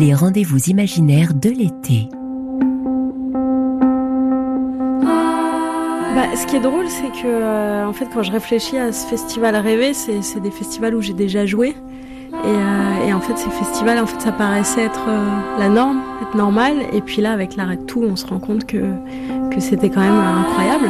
les rendez-vous imaginaires de l'été. Bah, ce qui est drôle, c'est que euh, en fait, quand je réfléchis à ce festival rêvé, c'est des festivals où j'ai déjà joué. Euh, et, en fait, ces festivals, en fait, ça paraissait être euh, la norme, être normal. Et puis là, avec l'arrêt de tout, on se rend compte que, que c'était quand même incroyable.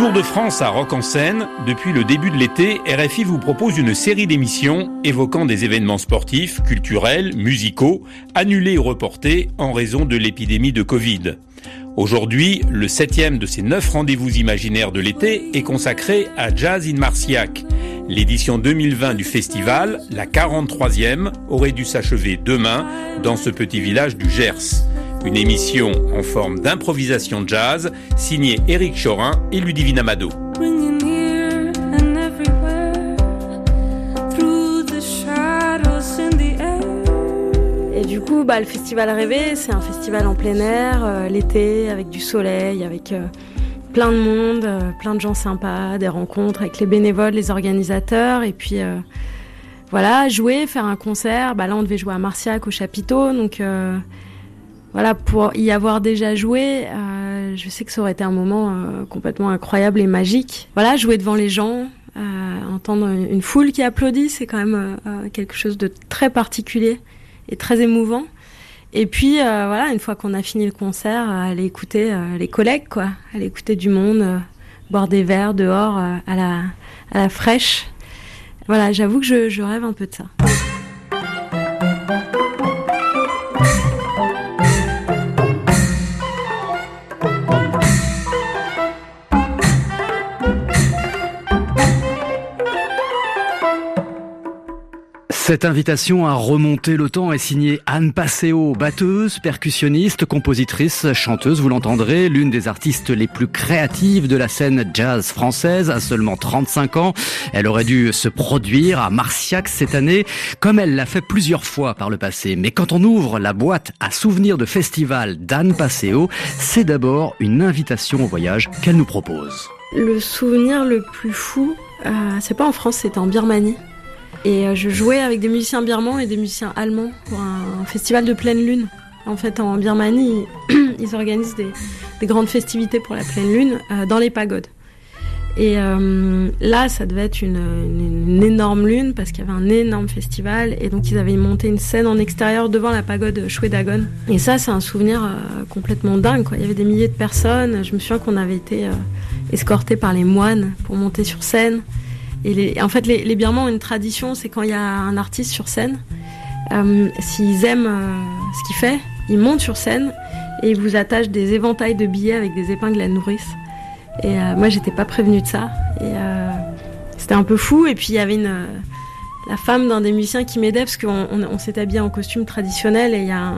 Tour de France à Rock en Seine, depuis le début de l'été, RFI vous propose une série d'émissions évoquant des événements sportifs, culturels, musicaux, annulés ou reportés en raison de l'épidémie de Covid. Aujourd'hui, le septième de ces neuf rendez-vous imaginaires de l'été est consacré à Jazz in Marciac. L'édition 2020 du festival, la 43e, aurait dû s'achever demain dans ce petit village du Gers. Une émission en forme d'improvisation jazz signée Éric Chorin et Ludivine Amado. Et du coup, bah, le festival rêvé, c'est un festival en plein air, euh, l'été, avec du soleil, avec euh, plein de monde, euh, plein de gens sympas, des rencontres avec les bénévoles, les organisateurs, et puis voilà, jouer, faire un concert. Bah, là, on devait jouer à Marciac au chapiteau, donc voilà, pour y avoir déjà joué, euh, je sais que ça aurait été un moment euh, complètement incroyable et magique. Voilà, jouer devant les gens, euh, entendre une foule qui applaudit, c'est quand même quelque chose de très particulier et très émouvant. Et puis voilà, une fois qu'on a fini le concert, aller écouter les collègues, quoi, aller écouter du monde, boire des verres dehors à la à la fraîche. Voilà, j'avoue que je, je rêve un peu de ça. Cette invitation à remonter le temps est signée Anne Passeo, batteuse, percussionniste, compositrice, chanteuse, vous l'entendrez, l'une des artistes les plus créatives de la scène jazz française à seulement 35 ans. Elle aurait dû se produire à Marciac cette année, comme elle l'a fait plusieurs fois par le passé. Mais quand on ouvre la boîte à souvenirs de festival d'Anne Passeo, c'est d'abord une invitation au voyage qu'elle nous propose. Le souvenir le plus fou, euh, c'est pas en France, c'était en Birmanie. Et euh, je jouais avec des musiciens birmans et des musiciens allemands pour un, festival de pleine lune. En fait, en Birmanie, ils organisent des, grandes festivités pour la pleine lune euh, dans les pagodes. Et euh, là, ça devait être une, énorme lune parce qu'il y avait un énorme festival et donc ils avaient monté une scène en extérieur devant la pagode Shwedagon. Et ça, c'est un souvenir complètement dingue. Il y avait des milliers de personnes. Je me souviens qu'on avait été escortés par les moines pour monter sur scène. Et en fait, les, les Birmans ont une tradition, c'est quand il y a un artiste sur scène, euh, s'ils aiment euh, ce qu'il fait, ils montent sur scène et ils vous attachent des éventails de billets avec des épingles à nourrice. Et euh, moi, j'étais pas prévenue de ça. Et euh, c'était un peu fou. Et puis, il y avait la femme d'un des musiciens qui m'aidait parce qu'on on, s'est habillé en costume traditionnel et il y a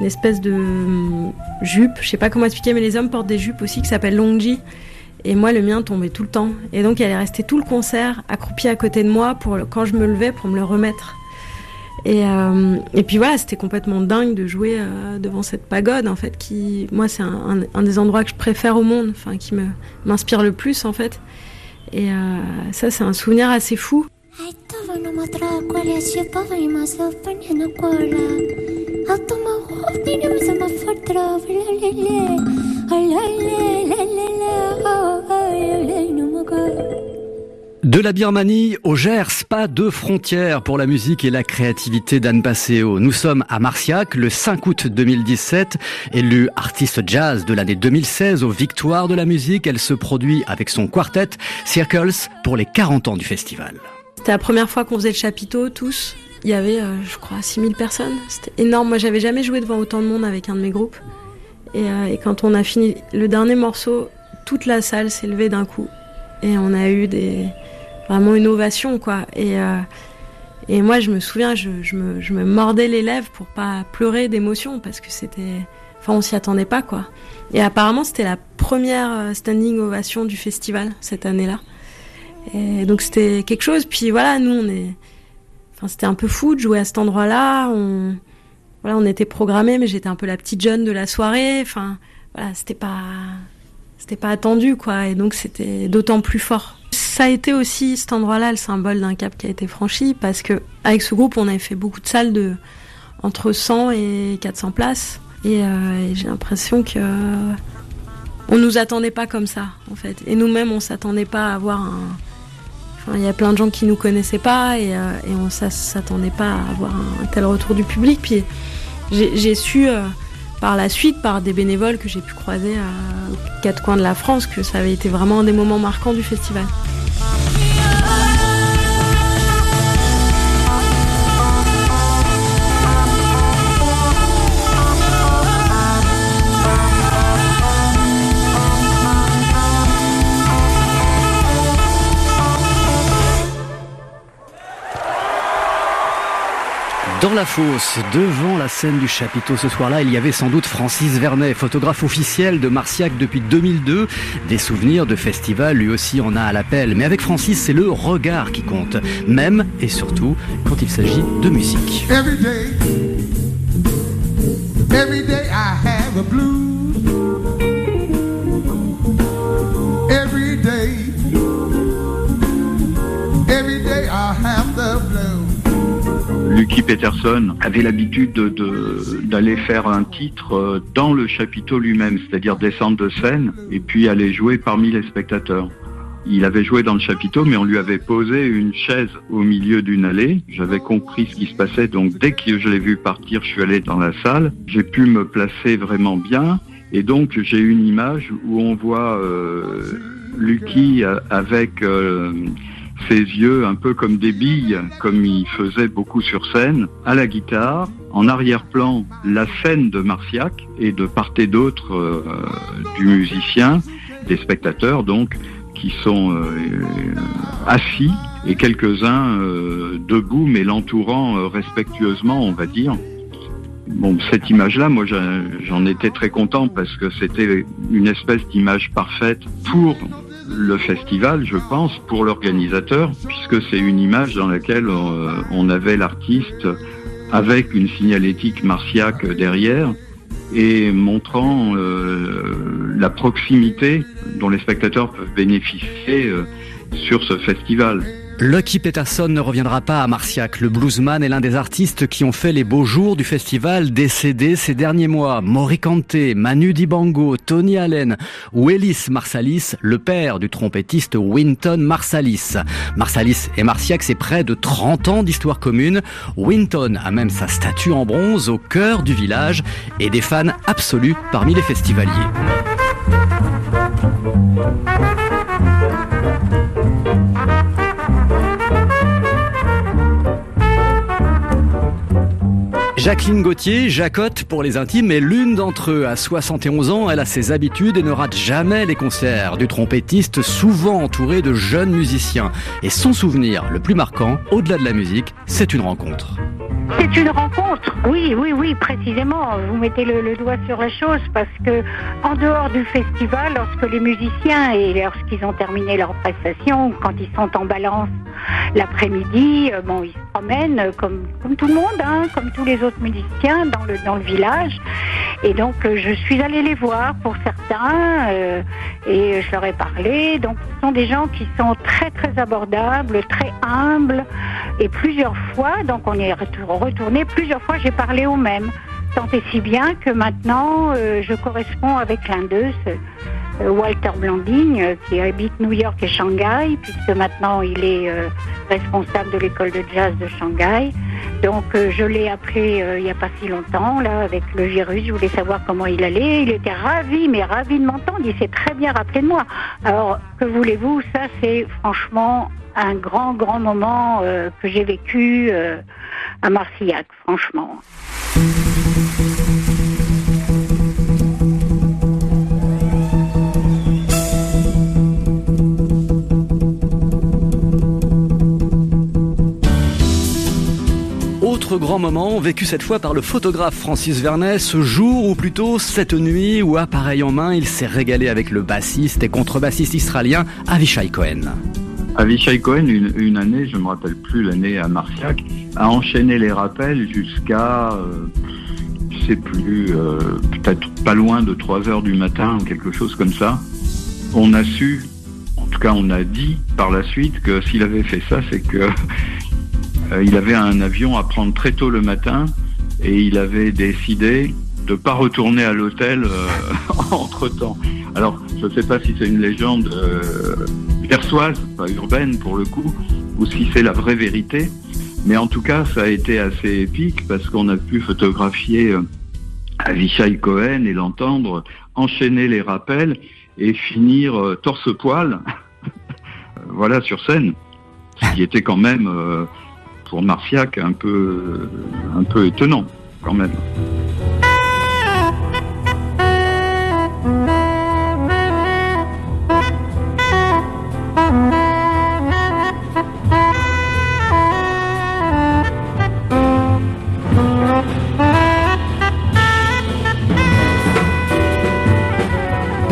une espèce de jupe, je sais pas comment expliquer, mais les hommes portent des jupes aussi qui s'appellent longji. Et moi, le mien tombait tout le temps. Et donc, elle est restée tout le concert accroupie à côté de moi pour quand je me levais pour me le remettre. Et, euh, puis voilà, c'était complètement dingue de jouer euh, devant cette pagode, en fait, qui, moi, c'est un, des endroits que je préfère au monde, enfin, qui m'inspire le plus, en fait. Et euh, ça, c'est un souvenir assez fou. De la Birmanie au Gers, pas de frontières pour la musique et la créativité d'Anne Passeo. Nous sommes à Marciac le 5 août 2017. Élue artiste jazz de l'année 2016 aux Victoires de la musique, elle se produit avec son quartet Circles pour les 40 ans du festival. C'était la première fois qu'on faisait le chapiteau tous? Il y avait, euh, je crois, 6000 personnes. C'était énorme. Moi, j'avais jamais joué devant autant de monde avec un de mes groupes. Et, euh, et quand on a fini le dernier morceau, toute la salle s'est levée d'un coup. Et on a eu vraiment une ovation, quoi. Et, euh, moi, je me souviens, je, je, me, je me mordais les lèvres pour pas pleurer d'émotion parce que c'était. Enfin, on s'y attendait pas, quoi. Et apparemment, c'était la première standing ovation du festival cette année-là. Et donc, c'était quelque chose. Puis voilà, nous, on est c'était un peu fou de jouer à cet endroit-là. On, voilà, on était programmés, mais j'étais un peu la petite jeune de la soirée. Enfin, voilà, c'était pas, c'était pas attendu, quoi. Et donc, c'était d'autant plus fort. ça a été aussi cet endroit-là le symbole d'un cap qui a été franchi parce que avec ce groupe, on avait fait beaucoup de salles de entre 100 et 400 places. Et, et j'ai l'impression que on nous attendait pas comme ça, en fait. Et nous-mêmes, on s'attendait pas à avoir un. Il y a plein de gens qui nous connaissaient pas et, euh, et on s'attendait pas à avoir un, tel retour du public. J'ai su euh, par la suite, par des bénévoles que j'ai pu croiser à quatre coins de la France, que ça avait été vraiment un des moments marquants du festival. Dans la fosse, devant la scène du chapiteau ce soir-là, il y avait sans doute Francis Vernet, photographe officiel de Marciac depuis 2002. Des souvenirs de festival, lui aussi en a à l'appel. Mais avec Francis, c'est le regard qui compte, même et surtout quand il s'agit de musique. Lucky Peterson avait l'habitude d'aller faire un titre euh, dans le chapiteau lui-même, c'est-à-dire descendre de scène et puis aller jouer parmi les spectateurs. Il avait joué dans le chapiteau, mais on lui avait posé une chaise au milieu d'une allée. J'avais compris ce qui se passait, donc dès que je l'ai vu partir, je suis allé dans la salle. J'ai pu me placer vraiment bien, et donc j'ai une image où on voit euh, Lucky avec euh, ses yeux un peu comme des billes, comme il faisait beaucoup sur scène, à la guitare, en arrière-plan la scène de Marciac et de part et d'autre euh, du musicien, des spectateurs donc, qui sont euh, assis et quelques-uns euh, debout mais l'entourant respectueusement, on va dire. Bon, cette image-là, moi, j'en étais très content parce que c'était une espèce d'image parfaite pour le festival, je pense, pour l'organisateur, puisque c'est une image dans laquelle euh, on avait l'artiste avec une signalétique martiaque derrière et montrant euh, la proximité dont les spectateurs peuvent bénéficier euh, sur ce festival. Lucky Peterson ne reviendra pas à Marciac. Le bluesman est l'un des artistes qui ont fait les beaux jours du festival décédé ces derniers mois. Morikante, Manu Dibango, Tony Allen ou Marsalis, le père du trompettiste Winton Marsalis. Marsalis et Marciac, c'est près de 30 ans d'histoire commune. Winton a même sa statue en bronze au cœur du village et des fans absolus parmi les festivaliers. Jacqueline Gauthier, Jacotte pour les intimes, est l'une d'entre eux. À 71 ans, elle a ses habitudes et ne rate jamais les concerts du trompettiste, souvent entouré de jeunes musiciens. Et son souvenir le plus marquant, au-delà de la musique, c'est une rencontre. C'est une rencontre, oui, oui, oui, précisément. Vous mettez le, doigt sur la chose parce que en dehors du festival, lorsque les musiciens et lorsqu'ils ont terminé leur prestation, quand ils sont en balance l'après-midi, euh, bon, ils se promènent comme, comme tout le monde, hein, comme tous les autres musiciens dans le, dans le village. Et donc, euh, je suis allée les voir pour certains euh, et je leur ai parlé. Donc, ce sont des gens qui sont très, très abordables, très humbles et plusieurs fois, donc on est retourné, plusieurs fois j'ai parlé aux mêmes. Tant et si bien que maintenant, je corresponds avec l'un d'eux, euh, Walter Blanding, euh, qui habite New York et Shanghai, puisque maintenant il est euh, responsable de l'école de jazz de Shanghai. Donc je l'ai appelé il n'y a pas si longtemps, là, avec le virus, je voulais savoir comment il allait. Il était ravi, mais ravi de m'entendre, il s'est très bien rappelé de moi. Alors, que voulez-vous, ça c'est franchement un grand, grand moment que j'ai vécu à Marcillac, franchement. Grand moment vécu cette fois par le photographe Francis Vernet, ce jour ou plutôt cette nuit où appareil en main il s'est régalé avec le bassiste et contrebassiste israélien Avishai Cohen. Avishai Cohen, une, année, je ne me rappelle plus l'année à Marciac, a enchaîné les rappels jusqu'à, euh, je sais plus, euh, peut-être pas loin de 3 heures du matin ou quelque chose comme ça. On a su en tout cas on a dit par la suite que s'il avait fait ça, c'est que il avait un avion à prendre très tôt le matin et il avait décidé de ne pas retourner à l'hôtel entre temps. Alors, je ne sais pas si c'est une légende persoise, pas urbaine pour le coup, ou si c'est la vraie vérité. Mais en tout cas, ça a été assez épique parce qu'on a pu photographier euh, Avishai Cohen et l'entendre enchaîner les rappels et finir euh, torse-poil, voilà, sur scène. Ce qui était quand même, euh, pour Marciac, un peu, un peu étonnant, quand même.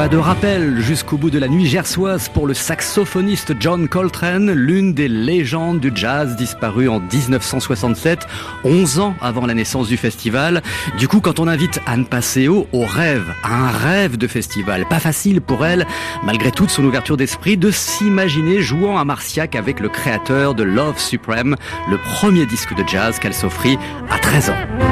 De rappel jusqu'au bout de la nuit gersoise pour le saxophoniste John Coltrane, l'une des légendes du jazz disparue en 1967, 11 ans avant la naissance du festival. Du coup, quand on invite Anne Passeo au rêve, à un rêve de festival, pas facile pour elle, malgré toute son ouverture d'esprit, de s'imaginer jouant à Marciac avec le créateur de Love Supreme, le premier disque de jazz qu'elle s'offrit à 13 ans.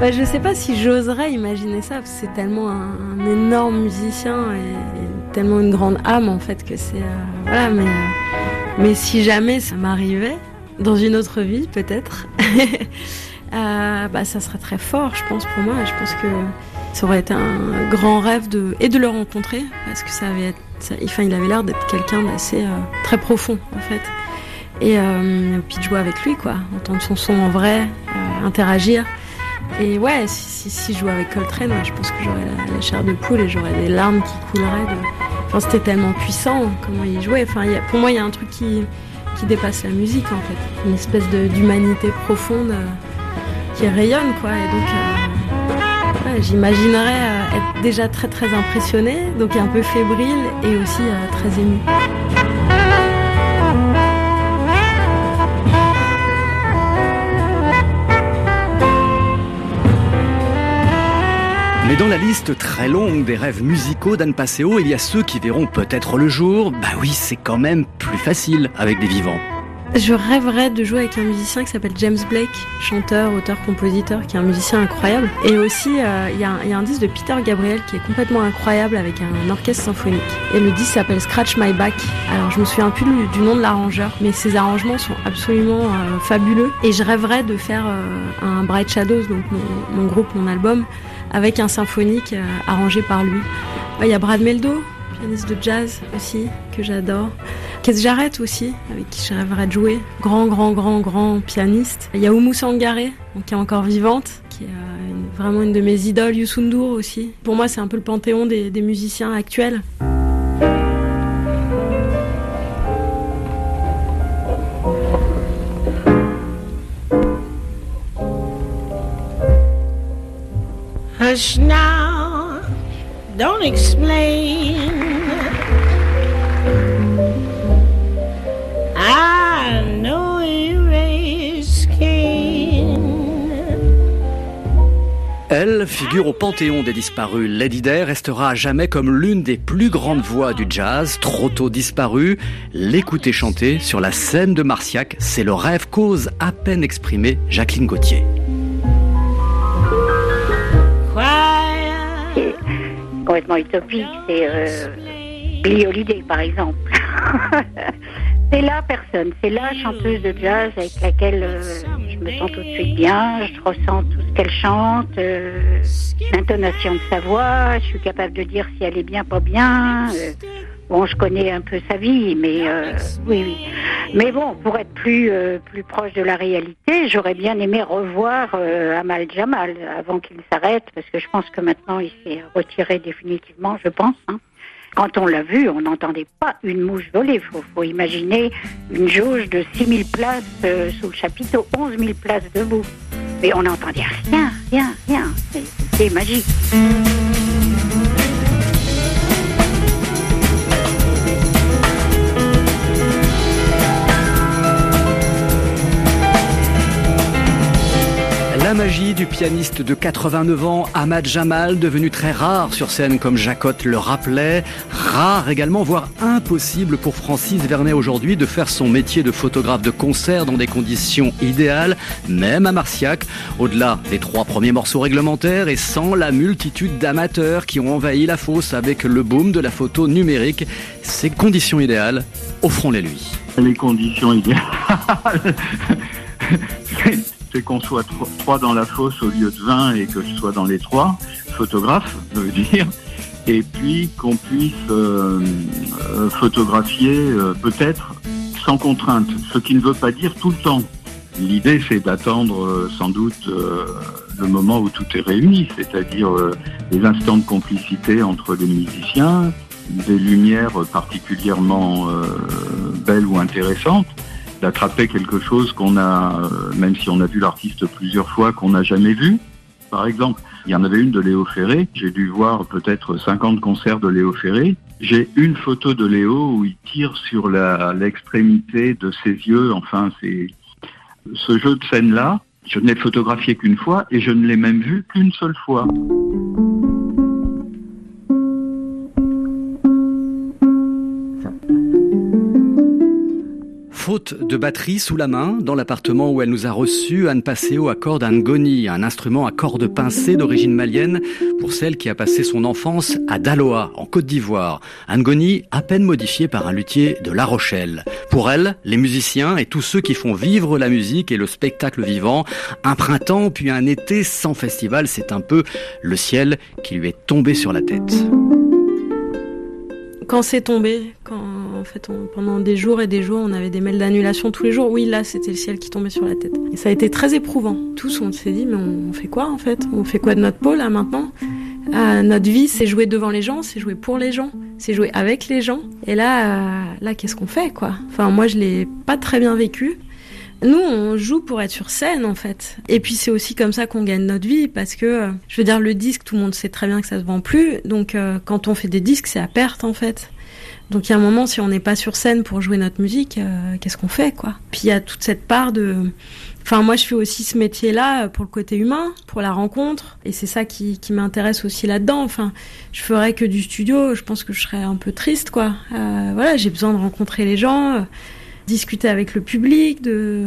Bah, je sais pas si j'oserais imaginer ça, parce que c'est tellement un, énorme musicien et, tellement une grande âme en fait que c'est. Euh, voilà, mais, euh, mais si jamais ça m'arrivait, dans une autre vie peut-être, euh, bah, ça serait très fort, je pense, pour moi. je pense que ça aurait été un grand rêve de, et de le rencontrer, parce que ça avait être, enfin, il avait l'air d'être quelqu'un d'assez très profond en fait. Et puis de jouer avec lui, quoi, entendre son son en vrai, interagir. Et ouais, si, je jouais avec Coltrane, je pense que j'aurais la, chair de poule et j'aurais des larmes qui couleraient. Enfin, c'était tellement puissant comment il jouait. Enfin, pour moi, il y a un truc qui, qui dépasse la musique en fait, une espèce d'humanité profonde euh, qui rayonne quoi. Et donc, euh, j'imaginerais euh, être déjà très très impressionnée, donc un peu fébrile et aussi très émue. Mais dans la liste très longue des rêves musicaux d'Anne Passeo, il y a ceux qui verront peut-être le jour. Bah oui, c'est quand même plus facile avec des vivants. Je rêverais de jouer avec un musicien qui s'appelle James Blake, chanteur, auteur, compositeur, qui est un musicien incroyable. Et aussi, euh, il y, a un disque de Peter Gabriel qui est complètement incroyable avec un orchestre symphonique. Et le disque s'appelle Scratch My Back. Alors, je me souviens plus du, nom de l'arrangeur, mais ses arrangements sont absolument euh, fabuleux. Et je rêverais de faire euh, un Bright Shadows, donc mon groupe, mon album, avec un symphonique euh, arrangé par lui. Il y a Brad Meldo, pianiste de jazz aussi, que j'adore. Kes Jarrett aussi, avec qui je rêverais de jouer. Grand, grand, grand, grand pianiste. Il y a Oumou Sangaré, qui est encore vivante, qui est euh, vraiment une de mes idoles. Youssou aussi. Pour moi, c'est un peu le panthéon des musiciens actuels. Elle figure au panthéon des disparus. Lady Day restera à jamais comme l'une des plus grandes voix du jazz, trop tôt disparue. L'écouter chanter sur la scène de Marciac, c'est le rêve cause à peine exprimé Jacqueline Gauthier. Complètement utopique, c'est euh, Billie Holiday par exemple. c'est la personne, c'est la chanteuse de jazz avec laquelle euh, je me sens tout de suite bien, je ressens tout ce qu'elle chante, euh, l'intonation de sa voix, je suis capable de dire si elle est bien, pas bien. Euh, bon, je connais un peu sa vie, mais oui, oui. Mais bon, pour être plus plus proche de la réalité, j'aurais bien aimé revoir Amal Jamal avant qu'il s'arrête, parce que je pense que maintenant il s'est retiré définitivement, je pense. Hein. Quand on l'a vu, on n'entendait pas une mouche voler. Il faut, imaginer une jauge de 6000 places euh, sous le chapiteau, 11 000 places debout. Mais on n'entendait rien, rien, rien. C'est magique. Magie du pianiste de 89 ans, Ahmad Jamal, devenu très rare sur scène comme Jacotte le rappelait. Rare également, voire impossible pour Francis Vernet aujourd'hui de faire son métier de photographe de concert dans des conditions idéales, même à Marciac, au-delà des trois premiers morceaux réglementaires et sans la multitude d'amateurs qui ont envahi la fosse avec le boom de la photo numérique. Ces conditions idéales, offrons-les-lui. Les conditions idéales c'est qu'on soit trois dans la fosse au lieu de 20 et que je sois dans les trois, photographes, je veux dire, et puis qu'on puisse euh, euh, photographier euh, peut-être sans contrainte, ce qui ne veut pas dire tout le temps. L'idée, c'est d'attendre sans doute le moment où tout est réuni, c'est-à-dire les instants de complicité entre les musiciens, des lumières particulièrement belles ou intéressantes, d'attraper quelque chose qu'on a, euh, même si on a vu l'artiste plusieurs fois, qu'on n'a jamais vu. Par exemple, il y en avait une de Léo Ferré. J'ai dû voir peut-être 50 concerts de Léo Ferré. J'ai une photo de Léo où il tire sur l'extrémité de ses yeux. Enfin, c'est ce jeu de scène-là. Je ne l'ai photographié qu'une fois et je ne l'ai même vu qu'une seule fois. Faute de batterie sous la main, dans l'appartement où elle nous a reçus, Anne Passeo accorde un goni, un instrument à cordes pincées d'origine malienne pour celle qui a passé son enfance à Daloa, en Côte d'Ivoire. Un goni à peine modifié par un luthier de La Rochelle. Pour elle, les musiciens et tous ceux qui font vivre la musique et le spectacle vivant, un printemps puis un été sans festival, c'est un peu le ciel qui lui est tombé sur la tête. Quand c'est tombé, quand en fait, pendant des jours et des jours, on avait des mails d'annulation tous les jours. Oui, là, c'était le ciel qui tombait sur la tête. Et ça a été très éprouvant. Tous, on s'est dit, mais on fait quoi en fait? On fait quoi de notre peau là maintenant? Euh, Notre vie, c'est jouer devant les gens, c'est jouer pour les gens, c'est jouer avec les gens. Et là, euh, là, qu'est-ce qu'on fait quoi? Enfin, moi, je l'ai pas très bien vécu. Nous, on joue pour être sur scène, en fait. Et puis, c'est aussi comme ça qu'on gagne notre vie, parce que, euh, je veux dire, le disque, tout le monde sait très bien que ça se vend plus. Donc, quand on fait des disques, c'est à perte, en fait. Donc il y a un moment, si on n'est pas sur scène pour jouer notre musique, euh, qu'est-ce qu'on fait, quoi? Puis il y a toute cette part de... Enfin, moi, je fais aussi ce métier-là pour le côté humain, pour la rencontre, et c'est ça qui, qui m'intéresse aussi là-dedans. Enfin, je ferais que du studio, je pense que je serais un peu triste, quoi. Euh, voilà, j'ai besoin de rencontrer les gens, euh, discuter avec le public, de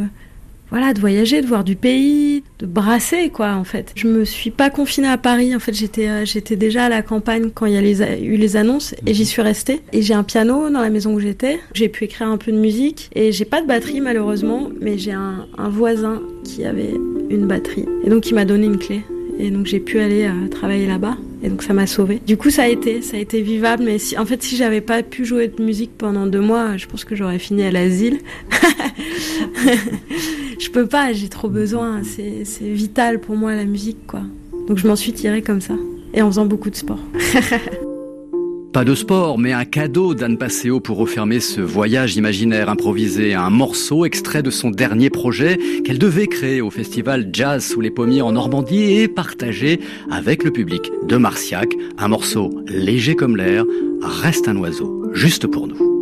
voilà, de voyager, de voir du pays, de brasser quoi en fait. Je me suis pas confinée à Paris, en fait j'étais euh, j'étais déjà à la campagne quand il y a les, eu les annonces et j'y suis restée. Et j'ai un piano dans la maison où j'étais. J'ai pu écrire un peu de musique et j'ai pas de batterie malheureusement, mais j'ai un, un voisin qui avait une batterie et donc il m'a donné une clé et donc j'ai pu aller euh, travailler là-bas et donc ça m'a sauvé. Du coup ça a été, ça a été vivable mais si, en fait si j'avais pas pu jouer de musique pendant deux mois, je pense que j'aurais fini à l'asile. je peux pas, j'ai trop besoin, c'est vital pour moi la musique quoi. Donc je m'en suis tirée comme ça et en faisant beaucoup de sport. Pas de sport, mais un cadeau d'Anne Passeo pour refermer ce voyage imaginaire improvisé, un morceau extrait de son dernier projet qu'elle devait créer au festival Jazz sous les pommiers en Normandie et partager avec le public de Marciac, un morceau léger comme l'air, reste un oiseau, juste pour nous.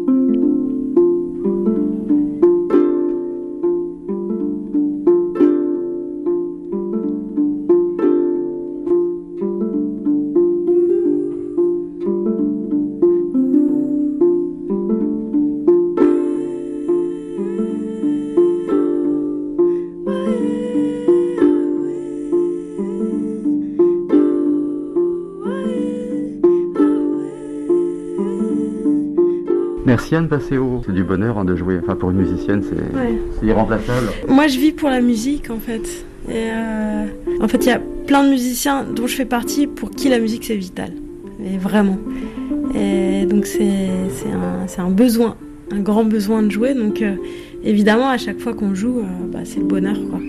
Merci Anne Passeo. C'est du bonheur hein, de jouer. Enfin, pour une musicienne, c'est irremplaçable. Moi, je vis pour la musique, en fait. Et euh, en fait, il y a plein de musiciens dont je fais partie pour qui la musique c'est vital. Et vraiment. Et donc, c'est un, un, besoin, un grand besoin de jouer. Donc, euh, évidemment, à chaque fois qu'on joue, euh, bah, c'est le bonheur, quoi.